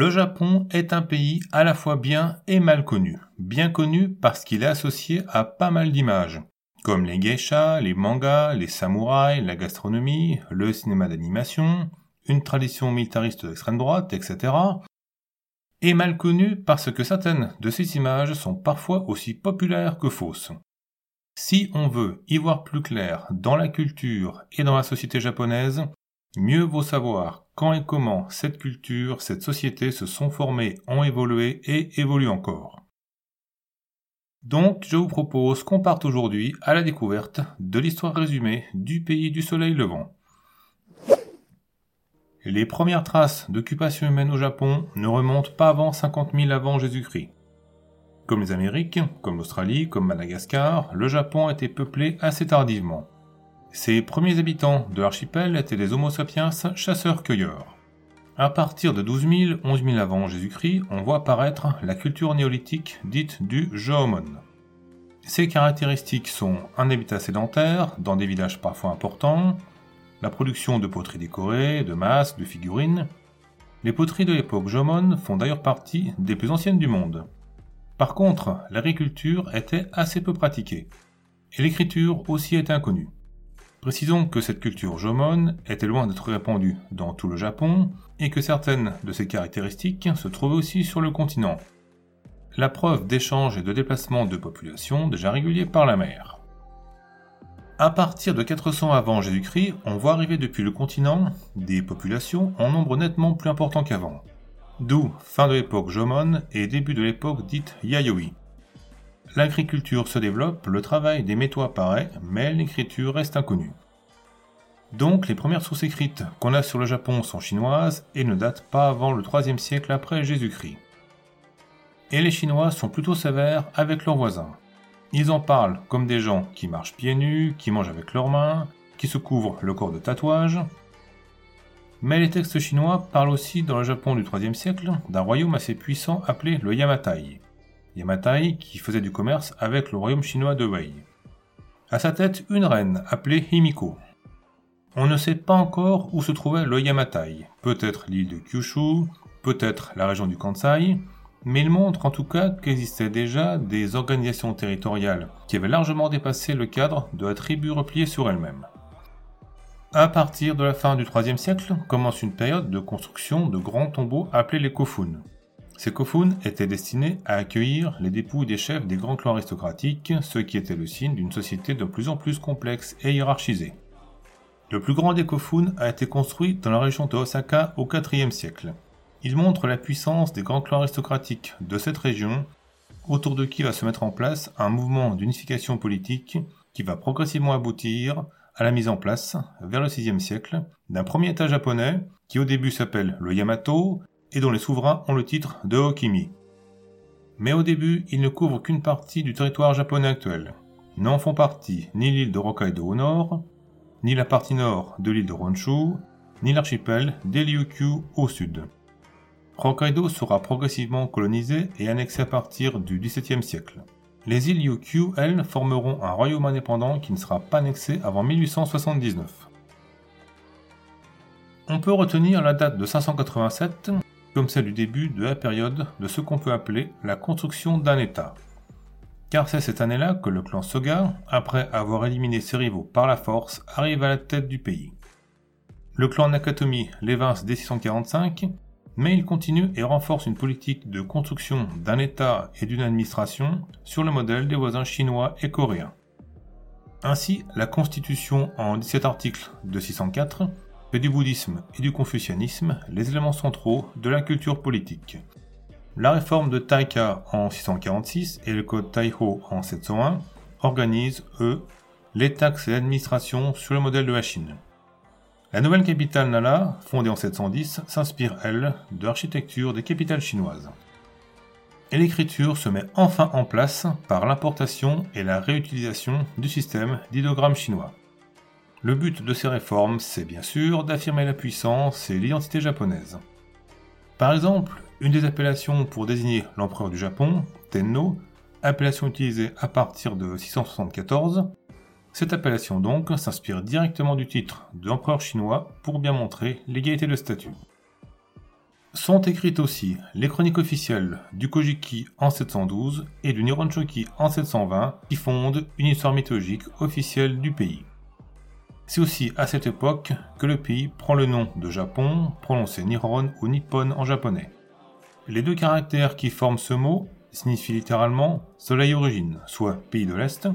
Le Japon est un pays à la fois bien et mal connu. Bien connu parce qu'il est associé à pas mal d'images, comme les geishas, les mangas, les samouraïs, la gastronomie, le cinéma d'animation, une tradition militariste d'extrême droite, etc. Et mal connu parce que certaines de ces images sont parfois aussi populaires que fausses. Si on veut y voir plus clair dans la culture et dans la société japonaise, Mieux vaut savoir quand et comment cette culture, cette société se sont formées, ont évolué et évoluent encore. Donc, je vous propose qu'on parte aujourd'hui à la découverte de l'histoire résumée du pays du soleil levant. Les premières traces d'occupation humaine au Japon ne remontent pas avant 50 000 avant Jésus-Christ. Comme les Amériques, comme l'Australie, comme Madagascar, le Japon a été peuplé assez tardivement. Ces premiers habitants de l'archipel étaient des Homo sapiens chasseurs-cueilleurs. À partir de 12 000, 11 000 avant Jésus-Christ, on voit apparaître la culture néolithique dite du Jomon. Ses caractéristiques sont un habitat sédentaire, dans des villages parfois importants, la production de poteries décorées, de masques, de figurines. Les poteries de l'époque Jomon font d'ailleurs partie des plus anciennes du monde. Par contre, l'agriculture était assez peu pratiquée, et l'écriture aussi était inconnue. Précisons que cette culture jomon était loin d'être répandue dans tout le Japon et que certaines de ses caractéristiques se trouvaient aussi sur le continent. La preuve d'échanges et de déplacements de populations déjà réguliers par la mer. À partir de 400 avant Jésus-Christ, on voit arriver depuis le continent des populations en nombre nettement plus important qu'avant. D'où fin de l'époque Jomon et début de l'époque dite Yayoi. L'agriculture se développe, le travail des métaux apparaît, mais l'écriture reste inconnue. Donc les premières sources écrites qu'on a sur le Japon sont chinoises et ne datent pas avant le 3 siècle après Jésus-Christ. Et les Chinois sont plutôt sévères avec leurs voisins. Ils en parlent comme des gens qui marchent pieds nus, qui mangent avec leurs mains, qui se couvrent le corps de tatouages. Mais les textes chinois parlent aussi dans le Japon du 3 siècle d'un royaume assez puissant appelé le Yamatai. Yamatai qui faisait du commerce avec le royaume chinois de Wei. À sa tête, une reine appelée Himiko. On ne sait pas encore où se trouvait le Yamatai, peut-être l'île de Kyushu, peut-être la région du Kansai, mais il montre en tout cas qu'existaient déjà des organisations territoriales qui avaient largement dépassé le cadre de la tribu repliée sur elle-même. À partir de la fin du IIIe siècle commence une période de construction de grands tombeaux appelés les kofun. Ces kofun étaient destinés à accueillir les dépouilles des chefs des grands clans aristocratiques, ce qui était le signe d'une société de plus en plus complexe et hiérarchisée. Le plus grand des kofun a été construit dans la région de Osaka au IVe siècle. Il montre la puissance des grands clans aristocratiques de cette région, autour de qui va se mettre en place un mouvement d'unification politique qui va progressivement aboutir à la mise en place, vers le VIe siècle, d'un premier État japonais qui au début s'appelle le Yamato et dont les souverains ont le titre de Okimi. Mais au début, il ne couvre qu'une partie du territoire japonais actuel. N'en font partie ni l'île de Hokkaido au nord, ni la partie nord de l'île de Honshu, ni l'archipel d'Elyukyu au sud. Hokkaido sera progressivement colonisé et annexé à partir du XVIIe siècle. Les îles Ryukyu, elles, formeront un royaume indépendant qui ne sera pas annexé avant 1879. On peut retenir la date de 587 comme celle du début de la période de ce qu'on peut appeler la construction d'un État. Car c'est cette année-là que le clan Soga, après avoir éliminé ses rivaux par la force, arrive à la tête du pays. Le clan Nakatomi l'évince dès 645, mais il continue et renforce une politique de construction d'un État et d'une administration sur le modèle des voisins chinois et coréens. Ainsi, la Constitution en 17 articles de 604 fait du bouddhisme et du confucianisme les éléments centraux de la culture politique. La réforme de Taika en 646 et le code Taiho en 701 organisent, eux, les taxes et l'administration sur le modèle de la Chine. La nouvelle capitale Nala, fondée en 710, s'inspire, elle, de l'architecture des capitales chinoises. Et l'écriture se met enfin en place par l'importation et la réutilisation du système d'idogramme chinois. Le but de ces réformes, c'est bien sûr d'affirmer la puissance et l'identité japonaise. Par exemple, une des appellations pour désigner l'empereur du Japon, Tenno, appellation utilisée à partir de 674, cette appellation donc s'inspire directement du titre de l'empereur chinois pour bien montrer l'égalité de statut. Sont écrites aussi les chroniques officielles du Kojiki en 712 et du Nihonshoki en 720 qui fondent une histoire mythologique officielle du pays. C'est aussi à cette époque que le pays prend le nom de Japon, prononcé Nihon ou Nippon en japonais. Les deux caractères qui forment ce mot signifient littéralement soleil origine, soit pays de l'Est,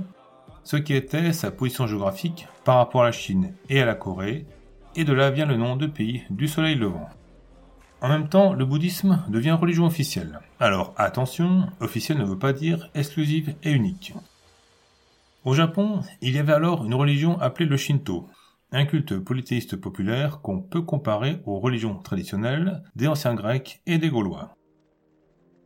ce qui était sa position géographique par rapport à la Chine et à la Corée, et de là vient le nom de pays du soleil levant. En même temps, le bouddhisme devient religion officielle. Alors attention, officielle ne veut pas dire exclusive et unique. Au Japon, il y avait alors une religion appelée le Shinto, un culte polythéiste populaire qu'on peut comparer aux religions traditionnelles des anciens Grecs et des Gaulois.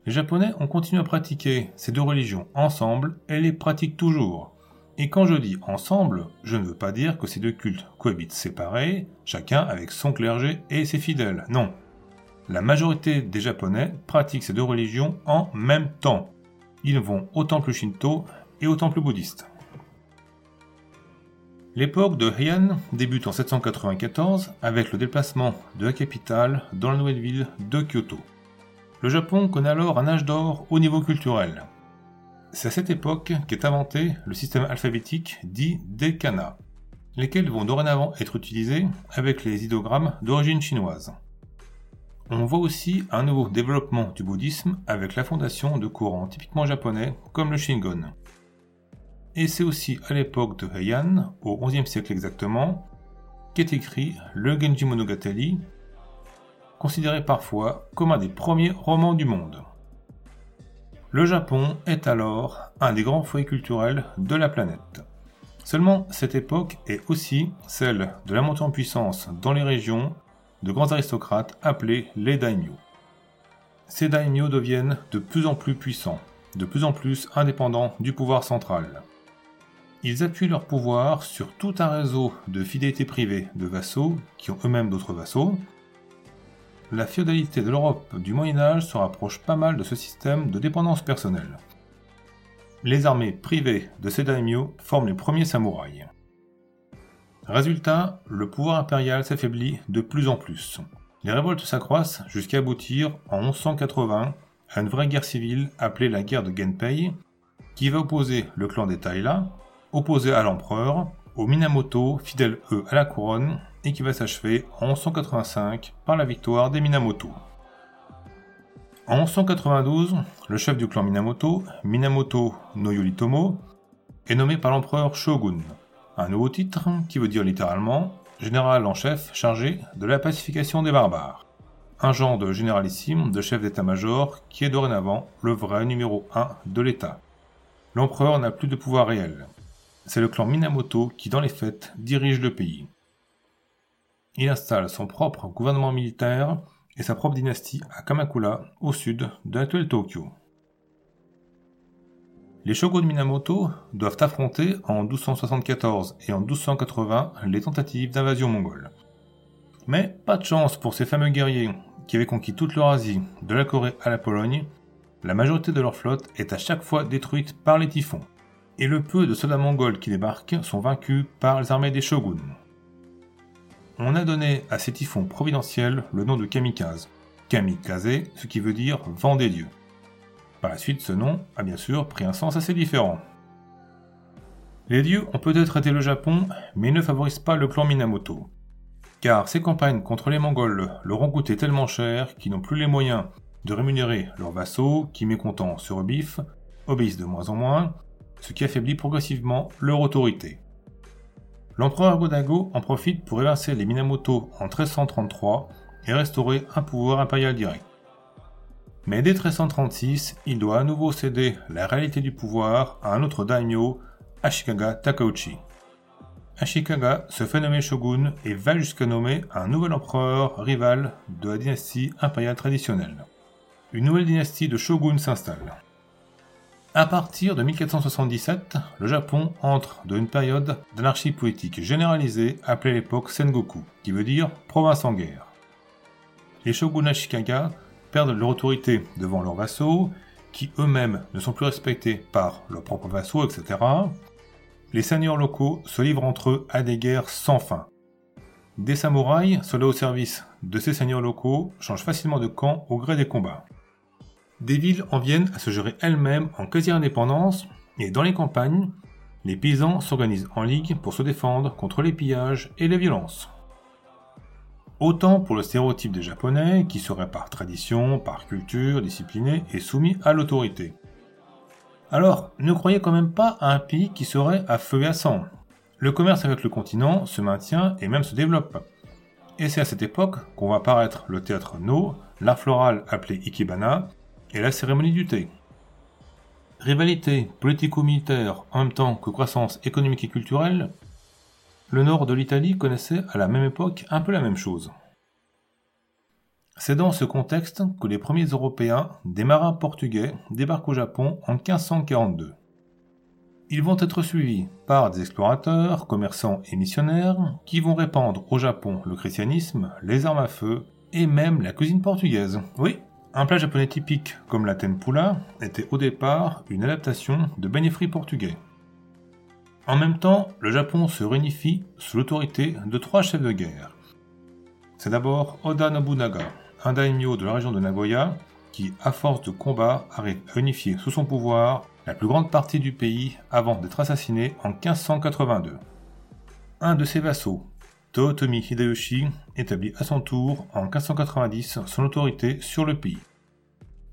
Les Japonais ont continué à pratiquer ces deux religions ensemble et les pratiquent toujours. Et quand je dis ensemble, je ne veux pas dire que ces deux cultes cohabitent séparés, chacun avec son clergé et ses fidèles. Non. La majorité des Japonais pratiquent ces deux religions en même temps. Ils vont au temple shinto et au temple bouddhiste. L'époque de Heian débute en 794 avec le déplacement de la capitale dans la nouvelle ville de Kyoto. Le Japon connaît alors un âge d'or au niveau culturel. C'est à cette époque qu'est inventé le système alphabétique dit des kana, lesquels vont dorénavant être utilisés avec les idogrammes d'origine chinoise. On voit aussi un nouveau développement du bouddhisme avec la fondation de courants typiquement japonais comme le Shingon. Et c'est aussi à l'époque de Heian, au XIe siècle exactement, qu'est écrit le Genji Monogatari, considéré parfois comme un des premiers romans du monde. Le Japon est alors un des grands foyers culturels de la planète. Seulement, cette époque est aussi celle de la montée en puissance dans les régions de grands aristocrates appelés les daimyo. Ces daimyo deviennent de plus en plus puissants, de plus en plus indépendants du pouvoir central. Ils appuient leur pouvoir sur tout un réseau de fidélité privée de vassaux qui ont eux-mêmes d'autres vassaux, la féodalité de l'Europe du Moyen Âge se rapproche pas mal de ce système de dépendance personnelle. Les armées privées de ces daimyo forment les premiers samouraïs. Résultat, le pouvoir impérial s'affaiblit de plus en plus. Les révoltes s'accroissent jusqu'à aboutir en 1180 à une vraie guerre civile appelée la guerre de Genpei, qui va opposer le clan des Taira, opposé à l'empereur, aux Minamoto, fidèles eux à la couronne, et qui va s'achever en 1185 par la victoire des Minamoto. En 1192, le chef du clan Minamoto, Minamoto no Yoritomo, est nommé par l'empereur Shogun, un nouveau titre qui veut dire littéralement général en chef chargé de la pacification des barbares. Un genre de généralissime de chef d'état-major qui est dorénavant le vrai numéro 1 de l'État. L'empereur n'a plus de pouvoir réel. C'est le clan Minamoto qui, dans les faits, dirige le pays il installe son propre gouvernement militaire et sa propre dynastie à Kamakura, au sud de l'actuel Tokyo. Les shoguns Minamoto doivent affronter en 1274 et en 1280 les tentatives d'invasion mongole. Mais pas de chance pour ces fameux guerriers qui avaient conquis toute l'Eurasie, de la Corée à la Pologne, la majorité de leur flotte est à chaque fois détruite par les typhons, et le peu de soldats mongols qui débarquent sont vaincus par les armées des shoguns on a donné à ces typhons providentiels le nom de kamikaze. Kamikaze, ce qui veut dire vent des dieux. Par la suite, ce nom a bien sûr pris un sens assez différent. Les dieux ont peut-être aidé le Japon, mais ne favorisent pas le clan Minamoto. Car ces campagnes contre les Mongols leur ont coûté tellement cher qu'ils n'ont plus les moyens de rémunérer leurs vassaux qui, mécontents, se rebiffent, obéissent de moins en moins, ce qui affaiblit progressivement leur autorité. L'empereur Godago en profite pour évincer les Minamoto en 1333 et restaurer un pouvoir impérial direct. Mais dès 1336, il doit à nouveau céder la réalité du pouvoir à un autre daimyo, Ashikaga Takauchi. Ashikaga se fait nommer shogun et va jusqu'à nommer un nouvel empereur rival de la dynastie impériale traditionnelle. Une nouvelle dynastie de shoguns s'installe. À partir de 1477, le Japon entre dans une période d'anarchie politique généralisée appelée l'époque Sengoku, qui veut dire province en guerre. Les shoguns Ashikaga perdent leur autorité devant leurs vassaux, qui eux-mêmes ne sont plus respectés par leurs propres vassaux, etc. Les seigneurs locaux se livrent entre eux à des guerres sans fin. des samouraïs, soldats au service de ces seigneurs locaux, changent facilement de camp au gré des combats. Des villes en viennent à se gérer elles-mêmes en quasi-indépendance, et dans les campagnes, les paysans s'organisent en ligue pour se défendre contre les pillages et les violences. Autant pour le stéréotype des Japonais, qui seraient par tradition, par culture, disciplinés et soumis à l'autorité. Alors, ne croyez quand même pas à un pays qui serait à feu et à sang. Le commerce avec le continent se maintient et même se développe. Et c'est à cette époque qu'on va apparaître le théâtre No, l'art floral appelé Ikebana, et la cérémonie du thé. Rivalité politico-militaire en même temps que croissance économique et culturelle, le nord de l'Italie connaissait à la même époque un peu la même chose. C'est dans ce contexte que les premiers Européens, des marins portugais, débarquent au Japon en 1542. Ils vont être suivis par des explorateurs, commerçants et missionnaires qui vont répandre au Japon le christianisme, les armes à feu et même la cuisine portugaise. Oui, un plat japonais typique comme la tempura était au départ une adaptation de beignets portugais. En même temps, le Japon se réunifie sous l'autorité de trois chefs de guerre. C'est d'abord Oda Nobunaga, un daimyo de la région de Nagoya, qui, à force de combat, arrive à unifier sous son pouvoir la plus grande partie du pays avant d'être assassiné en 1582. Un de ses vassaux, Totomi Hideyoshi, établit à son tour en 1590 son autorité sur le pays.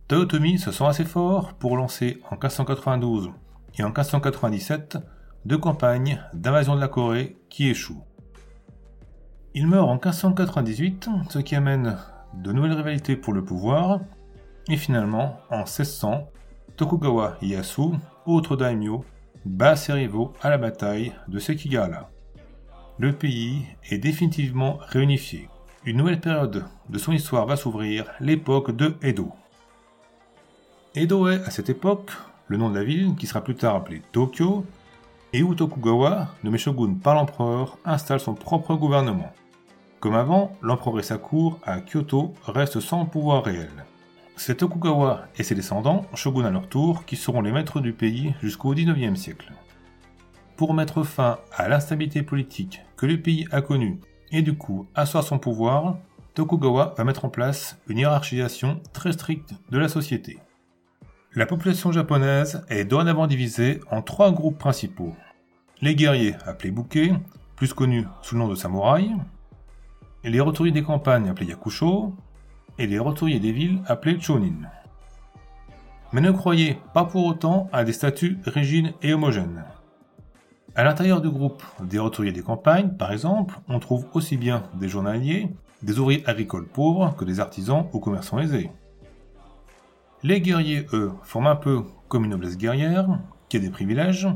Toyotomi se sent assez fort pour lancer en 1592 et en 1597 deux campagnes d'invasion de la Corée qui échouent. Il meurt en 1598, ce qui amène de nouvelles rivalités pour le pouvoir, et finalement, en 1600, Tokugawa Ieyasu, autre daimyo, bat ses rivaux à la bataille de Sekigahara. Le pays est définitivement réunifié. Une nouvelle période de son histoire va s'ouvrir, l'époque de Edo. Edo est, à cette époque, le nom de la ville qui sera plus tard appelée Tokyo, et où Tokugawa, nommé shogun par l'empereur, installe son propre gouvernement. Comme avant, l'empereur et sa cour à Kyoto restent sans pouvoir réel. C'est Tokugawa et ses descendants, shogun à leur tour, qui seront les maîtres du pays jusqu'au XIXe siècle. Pour mettre fin à l'instabilité politique que le pays a connue et du coup asseoir son pouvoir, Tokugawa va mettre en place une hiérarchisation très stricte de la société. La population japonaise est dorénavant divisée en trois groupes principaux. Les guerriers, appelés bouquets, plus connus sous le nom de samouraïs, les roturiers des campagnes, appelés yakusho, et les roturiers des villes, appelés chonin. Mais ne croyez pas pour autant à des statuts rigides et homogènes. À l'intérieur du groupe des roturiers des campagnes, par exemple, on trouve aussi bien des journaliers, des ouvriers agricoles pauvres que des artisans ou commerçants aisés. Les guerriers, eux, forment un peu comme une noblesse guerrière, qui a des privilèges,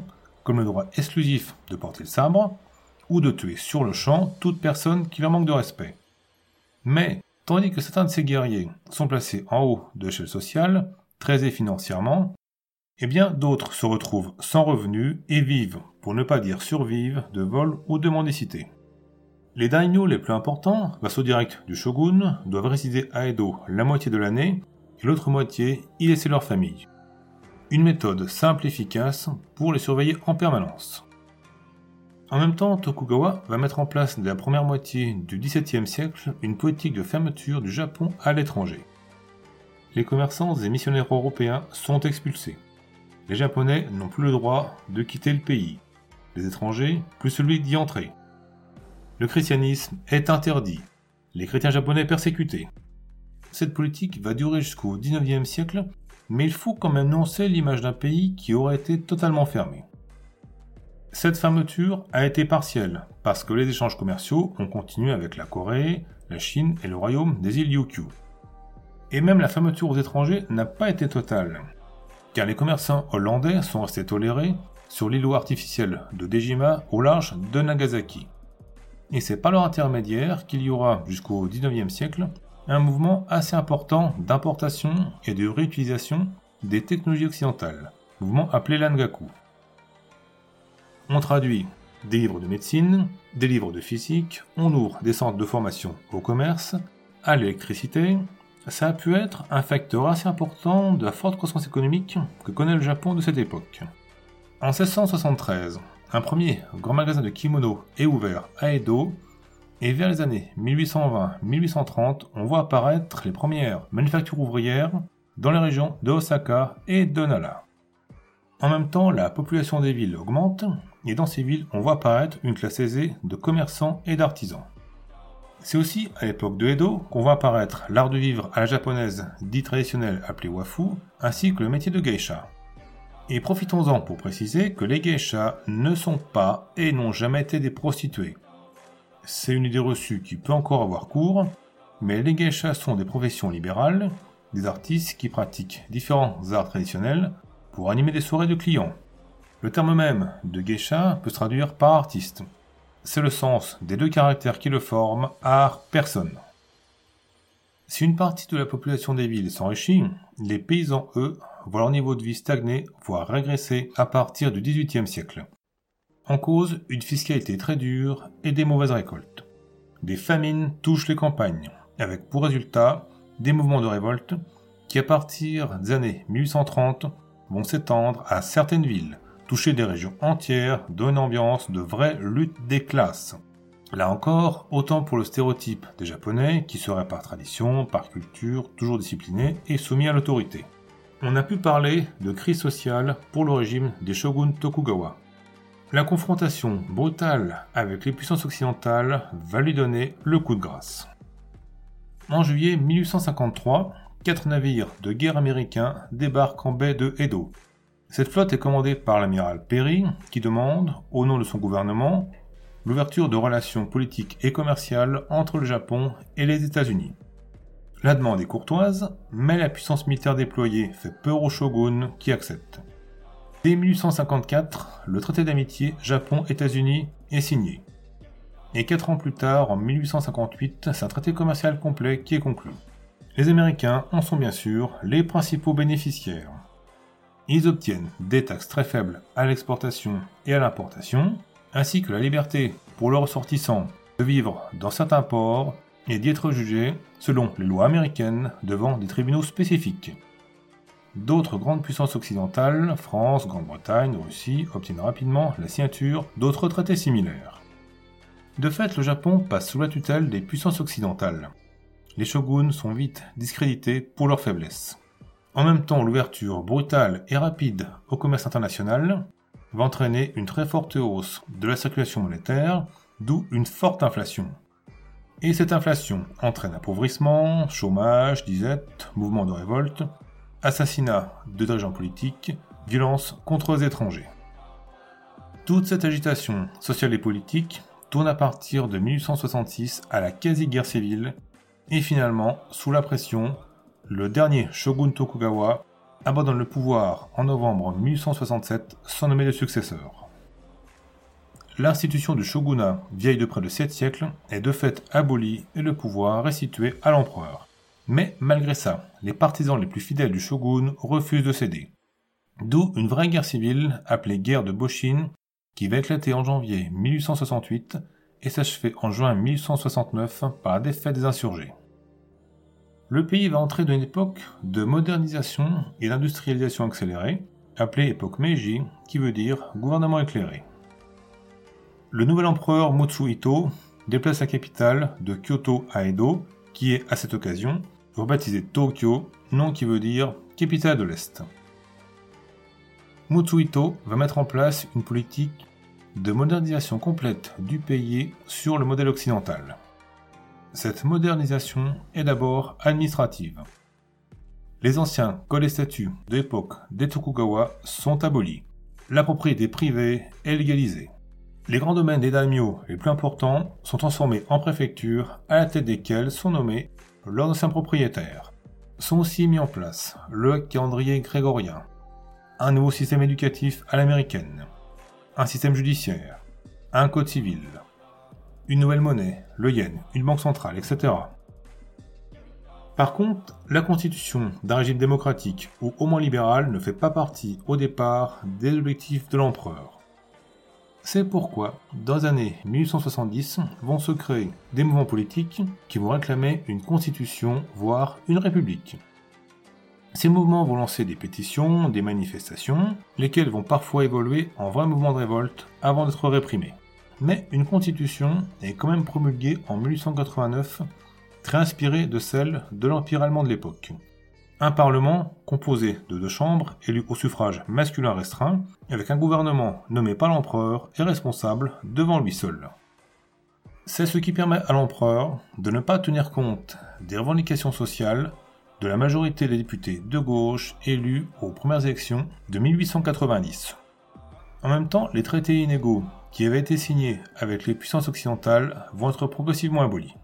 comme le droit exclusif de porter le sabre, ou de tuer sur le champ toute personne qui leur manque de respect. Mais, tandis que certains de ces guerriers sont placés en haut de l'échelle sociale, très aisés financièrement, eh bien d'autres se retrouvent sans revenus et vivent, pour ne pas dire survivent, de vol ou de mendicité. Les daimyo les plus importants, vassaux directs du shogun, doivent résider à Edo la moitié de l'année et l'autre moitié y laisser leur famille. Une méthode simple et efficace pour les surveiller en permanence. En même temps, Tokugawa va mettre en place dès la première moitié du XVIIe siècle une politique de fermeture du Japon à l'étranger. Les commerçants et missionnaires européens sont expulsés. Les Japonais n'ont plus le droit de quitter le pays. Les étrangers, plus celui d'y entrer. Le christianisme est interdit. Les chrétiens japonais persécutés. Cette politique va durer jusqu'au XIXe siècle, mais il faut quand même annoncer l'image d'un pays qui aurait été totalement fermé. Cette fermeture a été partielle, parce que les échanges commerciaux ont continué avec la Corée, la Chine et le royaume des îles Ryukyu. Et même la fermeture aux étrangers n'a pas été totale, car les commerçants hollandais sont restés tolérés sur l'îlot artificiel de Dejima au large de Nagasaki. Et c'est par leur intermédiaire qu'il y aura, jusqu'au XIXe siècle, un mouvement assez important d'importation et de réutilisation des technologies occidentales, mouvement appelé l'Angaku. On traduit des livres de médecine, des livres de physique, on ouvre des centres de formation au commerce, à l'électricité. Ça a pu être un facteur assez important de la forte croissance économique que connaît le Japon de cette époque. En 1673, un premier grand magasin de kimono est ouvert à Edo Et vers les années 1820-1830, on voit apparaître les premières manufactures ouvrières dans les régions de Osaka et de Nara. En même temps, la population des villes augmente, et dans ces villes, on voit apparaître une classe aisée de commerçants et d'artisans. C'est aussi à l'époque de Edo qu'on voit apparaître l'art de vivre à la japonaise dit traditionnel appelé wafu, ainsi que le métier de geisha. Et profitons-en pour préciser que les geishas ne sont pas et n'ont jamais été des prostituées. C'est une idée reçue qui peut encore avoir cours, mais les geishas sont des professions libérales, des artistes qui pratiquent différents arts traditionnels pour animer des soirées de clients. Le terme même de geisha peut se traduire par artiste. C'est le sens des deux caractères qui le forment, art, personne. Si une partie de la population des villes s'enrichit, les paysans, eux, voient leur niveau de vie stagner, voire régresser à partir du XVIIIe siècle. En cause, une fiscalité très dure et des mauvaises récoltes. Des famines touchent les campagnes, avec pour résultat des mouvements de révolte qui, à partir des années 1830, vont s'étendre à certaines villes, toucher des régions entières, dans une ambiance de vraie lutte des classes. Là encore, autant pour le stéréotype des Japonais, qui seraient par tradition, par culture, toujours disciplinés et soumis à l'autorité. On a pu parler de crise sociale pour le régime des shoguns Tokugawa. La confrontation brutale avec les puissances occidentales va lui donner le coup de grâce. En juillet 1853, quatre navires de guerre américains débarquent en baie de Edo. Cette flotte est commandée par l'amiral Perry, qui demande, au nom de son gouvernement, l'ouverture de relations politiques et commerciales entre le Japon et les États-Unis. La demande est courtoise, mais la puissance militaire déployée fait peur au shogun qui accepte. Dès 1854, le traité d'amitié Japon-États-Unis est signé. Et quatre ans plus tard, en 1858, c'est un traité commercial complet qui est conclu. Les Américains en sont bien sûr les principaux bénéficiaires. Ils obtiennent des taxes très faibles à l'exportation et à l'importation, ainsi que la liberté pour leurs ressortissants de vivre dans certains ports et d'y être jugés selon les lois américaines devant des tribunaux spécifiques. D'autres grandes puissances occidentales, France, Grande-Bretagne, Russie, obtiennent rapidement la signature d'autres traités similaires. De fait, le Japon passe sous la tutelle des puissances occidentales, les shoguns sont vite discrédités pour leur faiblesse. En même temps, l'ouverture brutale et rapide au commerce international va entraîner une très forte hausse de la circulation monétaire, d'où une forte inflation. Et cette inflation entraîne appauvrissement, chômage, disette, mouvements de révolte, assassinat de dirigeants politiques, violence contre les étrangers. Toute cette agitation sociale et politique tourne à partir de 1866 à la quasi-guerre civile et finalement, sous la pression, le dernier shogun Tokugawa abandonne le pouvoir en novembre 1867 sans nommer de successeur. L'institution du shogunat, vieille de près de 7 siècles, est de fait abolie et le pouvoir restitué à l'empereur. Mais malgré ça, les partisans les plus fidèles du shogun refusent de céder. D'où une vraie guerre civile, appelée guerre de Boshin, qui va éclater en janvier 1868 et s'achever en juin 1869 par la défaite des insurgés le pays va entrer dans une époque de modernisation et d'industrialisation accélérée, appelée époque Meiji, qui veut dire gouvernement éclairé. Le nouvel empereur Mutsuhito déplace la capitale de Kyoto à Edo, qui est à cette occasion rebaptisée Tokyo, nom qui veut dire capitale de l'Est. Mutsuhito va mettre en place une politique de modernisation complète du pays sur le modèle occidental. Cette modernisation est d'abord administrative. Les anciens codes et statuts de des Tokugawa sont abolis. La propriété privée est légalisée. Les grands domaines des daimyo les plus importants sont transformés en préfectures à la tête desquelles sont nommés leurs anciens propriétaires. Sont aussi mis en place le calendrier grégorien, un nouveau système éducatif à l'américaine, un système judiciaire, un code civil, une nouvelle monnaie, le yen, une banque centrale, etc. Par contre, la constitution d'un régime démocratique ou au moins libéral ne fait pas partie au départ des objectifs de l'empereur. C'est pourquoi, dans les années 1870, vont se créer des mouvements politiques qui vont réclamer une constitution, voire une république. Ces mouvements vont lancer des pétitions, des manifestations, lesquelles vont parfois évoluer en vrais mouvements de révolte avant d'être réprimés. Mais une constitution est quand même promulguée en 1889, très inspirée de celle de l'Empire allemand de l'époque. Un parlement composé de deux chambres, élu au suffrage masculin restreint, avec un gouvernement nommé par l'empereur et responsable devant lui seul. C'est ce qui permet à l'empereur de ne pas tenir compte des revendications sociales de la majorité des députés de gauche élus aux premières élections de 1890. En même temps, les traités inégaux qui avaient été signés avec les puissances occidentales vont être progressivement abolis.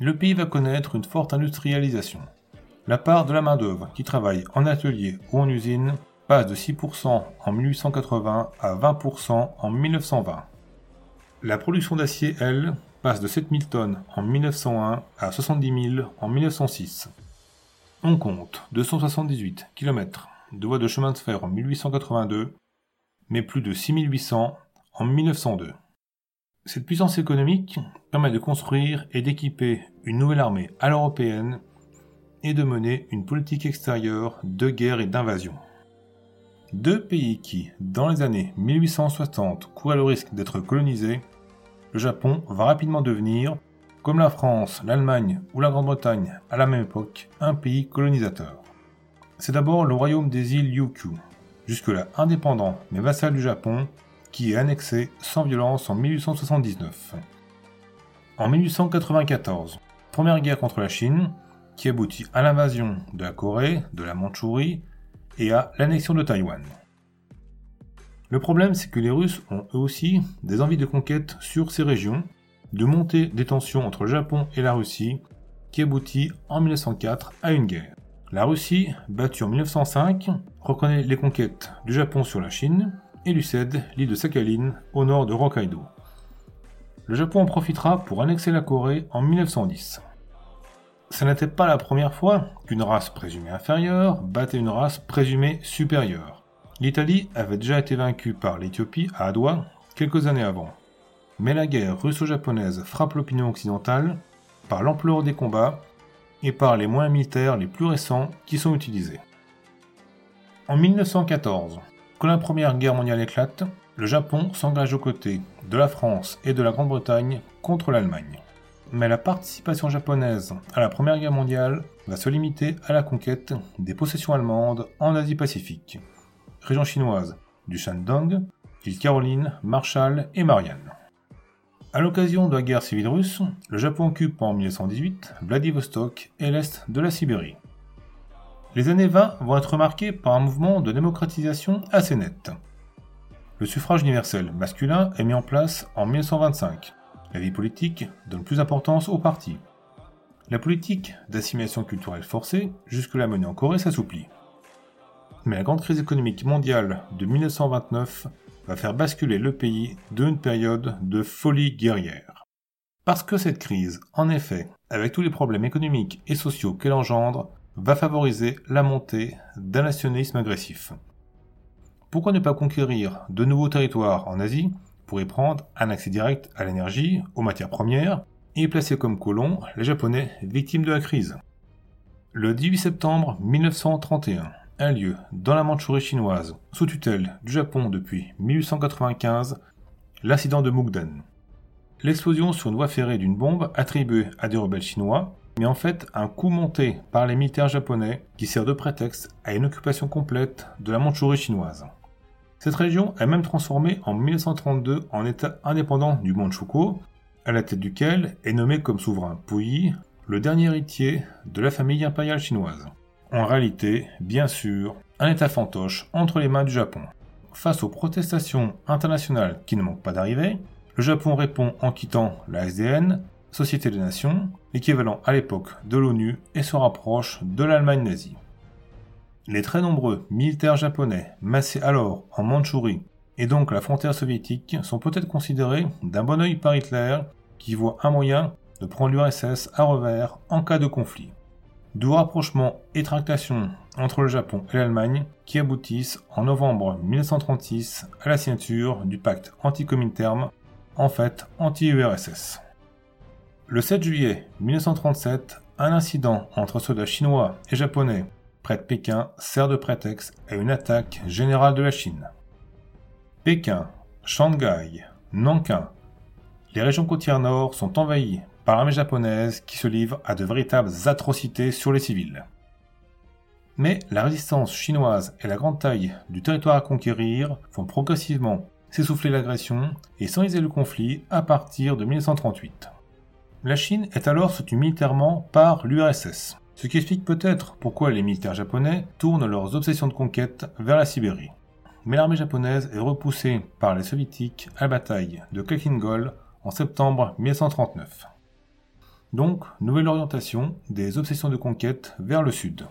Le pays va connaître une forte industrialisation. La part de la main-d'œuvre qui travaille en atelier ou en usine passe de 6% en 1880 à 20% en 1920. La production d'acier, elle, passe de 7000 tonnes en 1901 à 70 000 en 1906. On compte 278 km de voies de chemin de fer en 1882, mais plus de 6800 en 1902. Cette puissance économique permet de construire et d'équiper une nouvelle armée à l'européenne et de mener une politique extérieure de guerre et d'invasion. Deux pays qui, dans les années 1860, couraient le risque d'être colonisés, le Japon va rapidement devenir, comme la France, l'Allemagne ou la Grande-Bretagne à la même époque, un pays colonisateur. C'est d'abord le royaume des îles Ryukyu, jusque-là indépendant mais vassal du Japon, qui est annexé sans violence en 1879. En 1894, première guerre contre la Chine, qui aboutit à l'invasion de la Corée, de la Mandchourie et à l'annexion de Taïwan. Le problème, c'est que les Russes ont eux aussi des envies de conquête sur ces régions, de montée des tensions entre le Japon et la Russie, qui aboutit en 1904 à une guerre. La Russie, battue en 1905, reconnaît les conquêtes du Japon sur la Chine et lui cède l'île de Sakhalin au nord de Hokkaido. Le Japon en profitera pour annexer la Corée en 1910. Ce n'était pas la première fois qu'une race présumée inférieure battait une race présumée supérieure. L'Italie avait déjà été vaincue par l'Éthiopie à Adwa quelques années avant. Mais la guerre russo-japonaise frappe l'opinion occidentale par l'ampleur des combats et par les moyens militaires les plus récents qui sont utilisés. En 1914, quand la Première Guerre mondiale éclate, le Japon s'engage aux côtés de la France et de la Grande-Bretagne contre l'Allemagne mais la participation japonaise à la Première Guerre mondiale va se limiter à la conquête des possessions allemandes en Asie-Pacifique, région chinoise du Shandong, îles Caroline, Marshall et Marianne. À l'occasion de la guerre civile russe, le Japon occupe en 1918 Vladivostok et l'est de la Sibérie. Les années 20 vont être marquées par un mouvement de démocratisation assez net. Le suffrage universel masculin est mis en place en 1925 la vie politique donne plus d'importance aux partis. La politique d'assimilation culturelle forcée, jusque-là menée en Corée, s'assouplit. Mais la grande crise économique mondiale de 1929 va faire basculer le pays d'une période de folie guerrière. Parce que cette crise, en effet, avec tous les problèmes économiques et sociaux qu'elle engendre, va favoriser la montée d'un nationalisme agressif. Pourquoi ne pas conquérir de nouveaux territoires en Asie pour y prendre un accès direct à l'énergie, aux matières premières, et placer comme colons les Japonais victimes de la crise? Le 18 septembre 1931 a lieu dans la Mandchourie chinoise, sous tutelle du Japon depuis 1895, l'incident de Mukden. L'explosion sur une voie ferrée d'une bombe attribuée à des rebelles chinois, mais en fait un coup monté par les militaires japonais qui sert de prétexte à une occupation complète de la Mandchourie chinoise. Cette région est même transformée en 1932 en État indépendant du Manchukuo, à la tête duquel est nommé comme souverain Puyi, le dernier héritier de la famille impériale chinoise. En réalité, bien sûr, un État fantoche entre les mains du Japon. Face aux protestations internationales qui ne manquent pas d'arriver, le Japon répond en quittant la SDN, Société des Nations, l'équivalent à l'époque de l'ONU, et se rapproche de l'Allemagne nazie. Les très nombreux militaires japonais massés alors en Mandchourie et donc la frontière soviétique sont peut-être considérés d'un bon oeil par Hitler qui voit un moyen de prendre l'URSS à revers en cas de conflit. D'où rapprochement et tractation entre le Japon et l'Allemagne qui aboutissent en novembre 1936 à la signature du pacte anti-Comintern, en fait anti-URSS. Le 7 juillet 1937, un incident entre soldats chinois et japonais près de Pékin sert de prétexte à une attaque générale de la Chine. Pékin, Shanghai, Nankin les régions côtières nord sont envahies par l'armée japonaise qui se livre à de véritables atrocités sur les civils. Mais la résistance chinoise et la grande taille du territoire à conquérir font progressivement s'essouffler l'agression et s'enliser le conflit à partir de 1938. La Chine est alors soutenue militairement par l'URSS, ce qui explique peut-être pourquoi les militaires japonais tournent leurs obsessions de conquête vers la Sibérie. Mais l'armée japonaise est repoussée par les soviétiques à la bataille de Kekingol en septembre 1939. Donc, nouvelle orientation des obsessions de conquête vers le sud.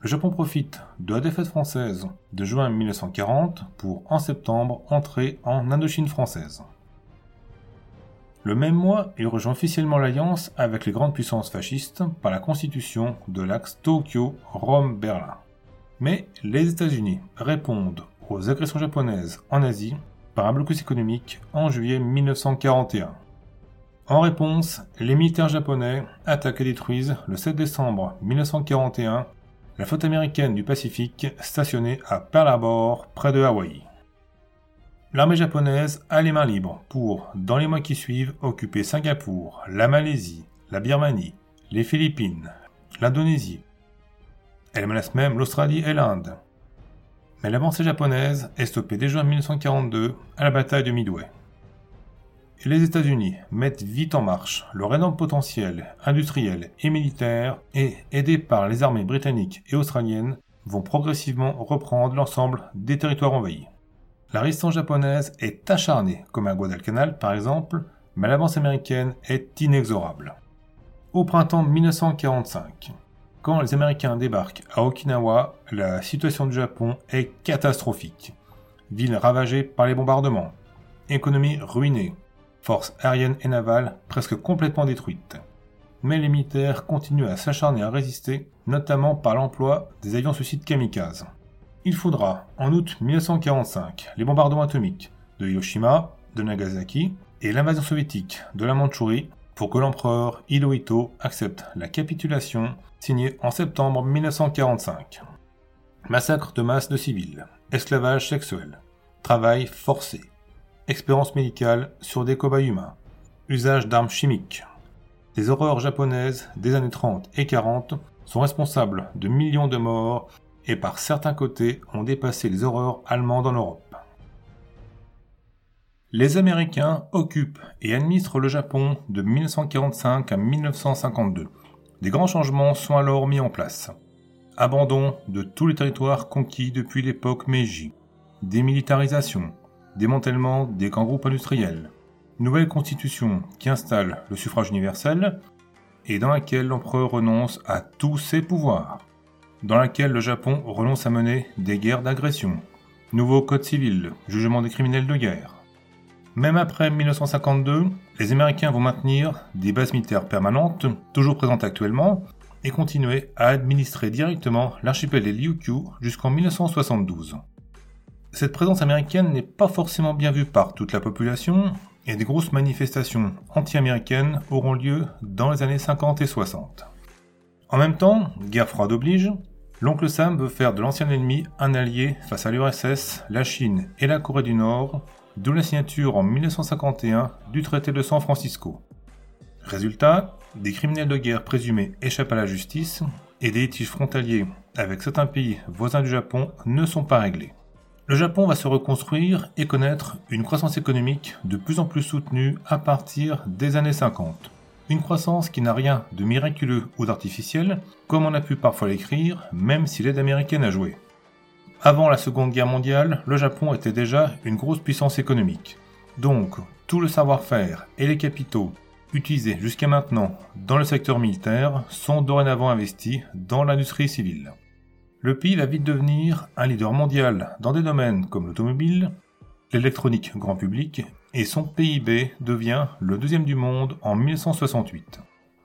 Le Japon profite de la défaite française de juin 1940 pour, en septembre, entrer en Indochine française. Le même mois, il rejoint officiellement l'alliance avec les grandes puissances fascistes par la constitution de l'axe Tokyo-Rome-Berlin. Mais les États-Unis répondent aux agressions japonaises en Asie par un blocus économique en juillet 1941. En réponse, les militaires japonais attaquent et détruisent le 7 décembre 1941 la flotte américaine du Pacifique stationnée à Pearl Harbor, près de Hawaï. L'armée japonaise a les mains libres pour, dans les mois qui suivent, occuper Singapour, la Malaisie, la Birmanie, les Philippines, l'Indonésie. Elle menace même l'Australie et l'Inde. Mais l'avancée japonaise est stoppée dès juin 1942 à la bataille de Midway les États-Unis mettent vite en marche leur énorme potentiel industriel et militaire et, aidés par les armées britanniques et australiennes, vont progressivement reprendre l'ensemble des territoires envahis. La résistance japonaise est acharnée, comme à Guadalcanal par exemple, mais l'avance américaine est inexorable. Au printemps 1945, quand les Américains débarquent à Okinawa, la situation du Japon est catastrophique. Ville ravagée par les bombardements, économie ruinée, forces aériennes et navales presque complètement détruites. Mais les militaires continuent à s'acharner à résister, notamment par l'emploi des avions suicides kamikazes. Il faudra, en août 1945, les bombardements atomiques de Hiroshima, de Nagasaki et l'invasion soviétique de la Mandchourie pour que l'empereur Hirohito accepte la capitulation signée en septembre 1945. Massacre de masse de civils, esclavage sexuel, travail forcé, expérience médicale sur des cobayes humains, usage d'armes chimiques. Les horreurs japonaises des années 30 et 40 sont responsables de millions de morts et par certains côtés ont dépassé les horreurs allemandes en Europe. Les Américains occupent et administrent le Japon de 1945 à 1952. Des grands changements sont alors mis en place. Abandon de tous les territoires conquis depuis l'époque Meiji. Démilitarisation, démantèlement des grands groupes industriels, nouvelle constitution qui installe le suffrage universel et dans laquelle l'empereur renonce à tous ses pouvoirs, dans laquelle le Japon renonce à mener des guerres d'agression, nouveau code civil, jugement des criminels de guerre. Même après 1952, les Américains vont maintenir des bases militaires permanentes, toujours présentes actuellement, et continuer à administrer directement l'archipel des Ryukyu jusqu'en 1972. Cette présence américaine n'est pas forcément bien vue par toute la population, et des grosses manifestations anti-américaines auront lieu dans les années 50 et 60. En même temps, guerre froide oblige, l'oncle Sam veut faire de l'ancien ennemi un allié face à l'URSS, la Chine et la Corée du Nord, d'où la signature en 1951 du traité de San Francisco. Résultat, des criminels de guerre présumés échappent à la justice et des litiges frontaliers avec certains pays voisins du Japon ne sont pas réglés. Le Japon va se reconstruire et connaître une croissance économique de plus en plus soutenue à partir des années 50. Une croissance qui n'a rien de miraculeux ou d'artificiel, comme on a pu parfois l'écrire, même si l'aide américaine a joué. Avant la Seconde Guerre mondiale, le Japon était déjà une grosse puissance économique. Donc, tout le savoir-faire et les capitaux utilisés jusqu'à maintenant dans le secteur militaire sont dorénavant investis dans l'industrie civile. Le pays va vite devenir un leader mondial dans des domaines comme l'automobile, l'électronique grand public, et son PIB devient le deuxième du monde en 1968.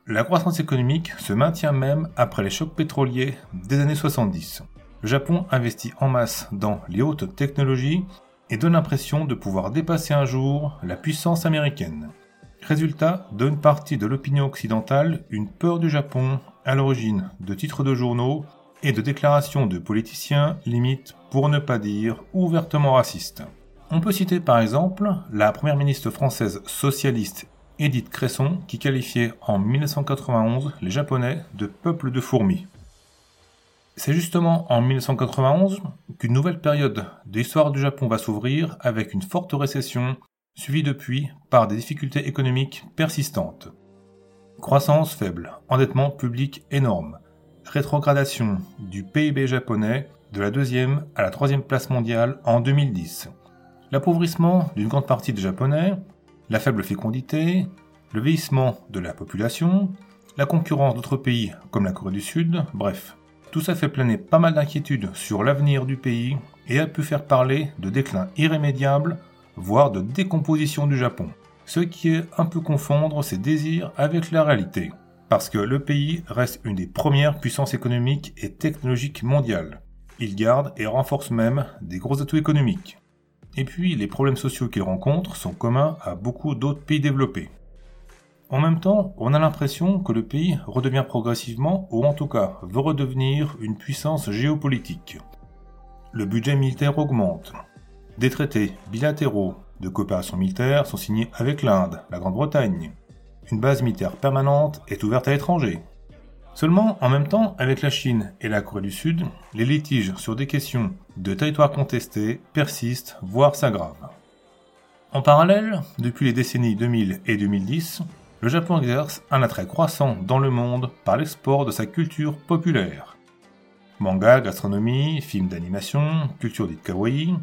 La croissance économique se maintient même après les chocs pétroliers des années 70. Le Japon investit en masse dans les hautes technologies et donne l'impression de pouvoir dépasser un jour la puissance américaine. Résultat, d'une partie de l'opinion occidentale une peur du Japon à l'origine de titres de journaux et de déclarations de politiciens limite, pour ne pas dire ouvertement racistes. On peut citer par exemple la première ministre française socialiste Edith Cresson qui qualifiait en 1991 les Japonais de peuple de fourmis. C'est justement en 1991 qu'une nouvelle période de l'histoire du Japon va s'ouvrir avec une forte récession suivie depuis par des difficultés économiques persistantes. Croissance faible, endettement public énorme, rétrogradation du PIB japonais de la deuxième à la troisième place mondiale en 2010, l'appauvrissement d'une grande partie des Japonais, la faible fécondité, le vieillissement de la population, la concurrence d'autres pays comme la Corée du Sud, bref, tout ça fait planer pas mal d'inquiétudes sur l'avenir du pays et a pu faire parler de déclin irrémédiable, voire de décomposition du Japon, ce qui est un peu confondre ses désirs avec la réalité, parce que le pays reste une des premières puissances économiques et technologiques mondiales. Il garde et renforce même des gros atouts économiques. Et puis, les problèmes sociaux qu'il rencontre sont communs à beaucoup d'autres pays développés. En même temps, on a l'impression que le pays redevient progressivement, ou en tout cas veut redevenir, une puissance géopolitique. Le budget militaire augmente. Des traités bilatéraux de coopération militaire sont signés avec l'Inde, la Grande-Bretagne. Une base militaire permanente est ouverte à l'étranger. Seulement, en même temps, avec la Chine et la Corée du Sud, les litiges sur des questions de territoires contestés persistent, voire s'aggravent. En parallèle, depuis les décennies 2000 et 2010, le Japon exerce un attrait croissant dans le monde par l'export de sa culture populaire. Manga, gastronomie, films d'animation, culture dite kawaii,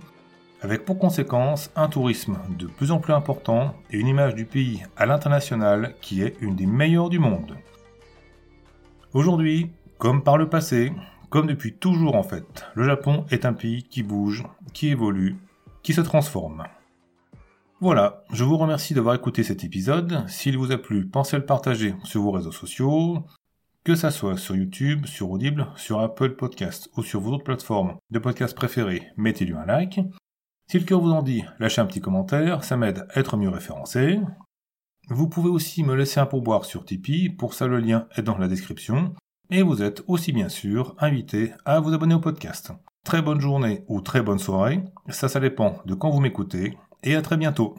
avec pour conséquence un tourisme de plus en plus important et une image du pays à l'international qui est une des meilleures du monde. Aujourd'hui, comme par le passé, comme depuis toujours en fait, le Japon est un pays qui bouge, qui évolue, qui se transforme. Voilà, je vous remercie d'avoir écouté cet épisode. S'il vous a plu, pensez à le partager sur vos réseaux sociaux, que ça soit sur YouTube, sur Audible, sur Apple Podcast ou sur vos autres plateformes de podcast préférées, mettez-lui un like. Si le cœur vous en dit, lâchez un petit commentaire, ça m'aide à être mieux référencé. Vous pouvez aussi me laisser un pourboire sur Tipeee, pour ça le lien est dans la description. Et vous êtes aussi bien sûr invité à vous abonner au podcast. Très bonne journée ou très bonne soirée, ça ça dépend de quand vous m'écoutez, et à très bientôt.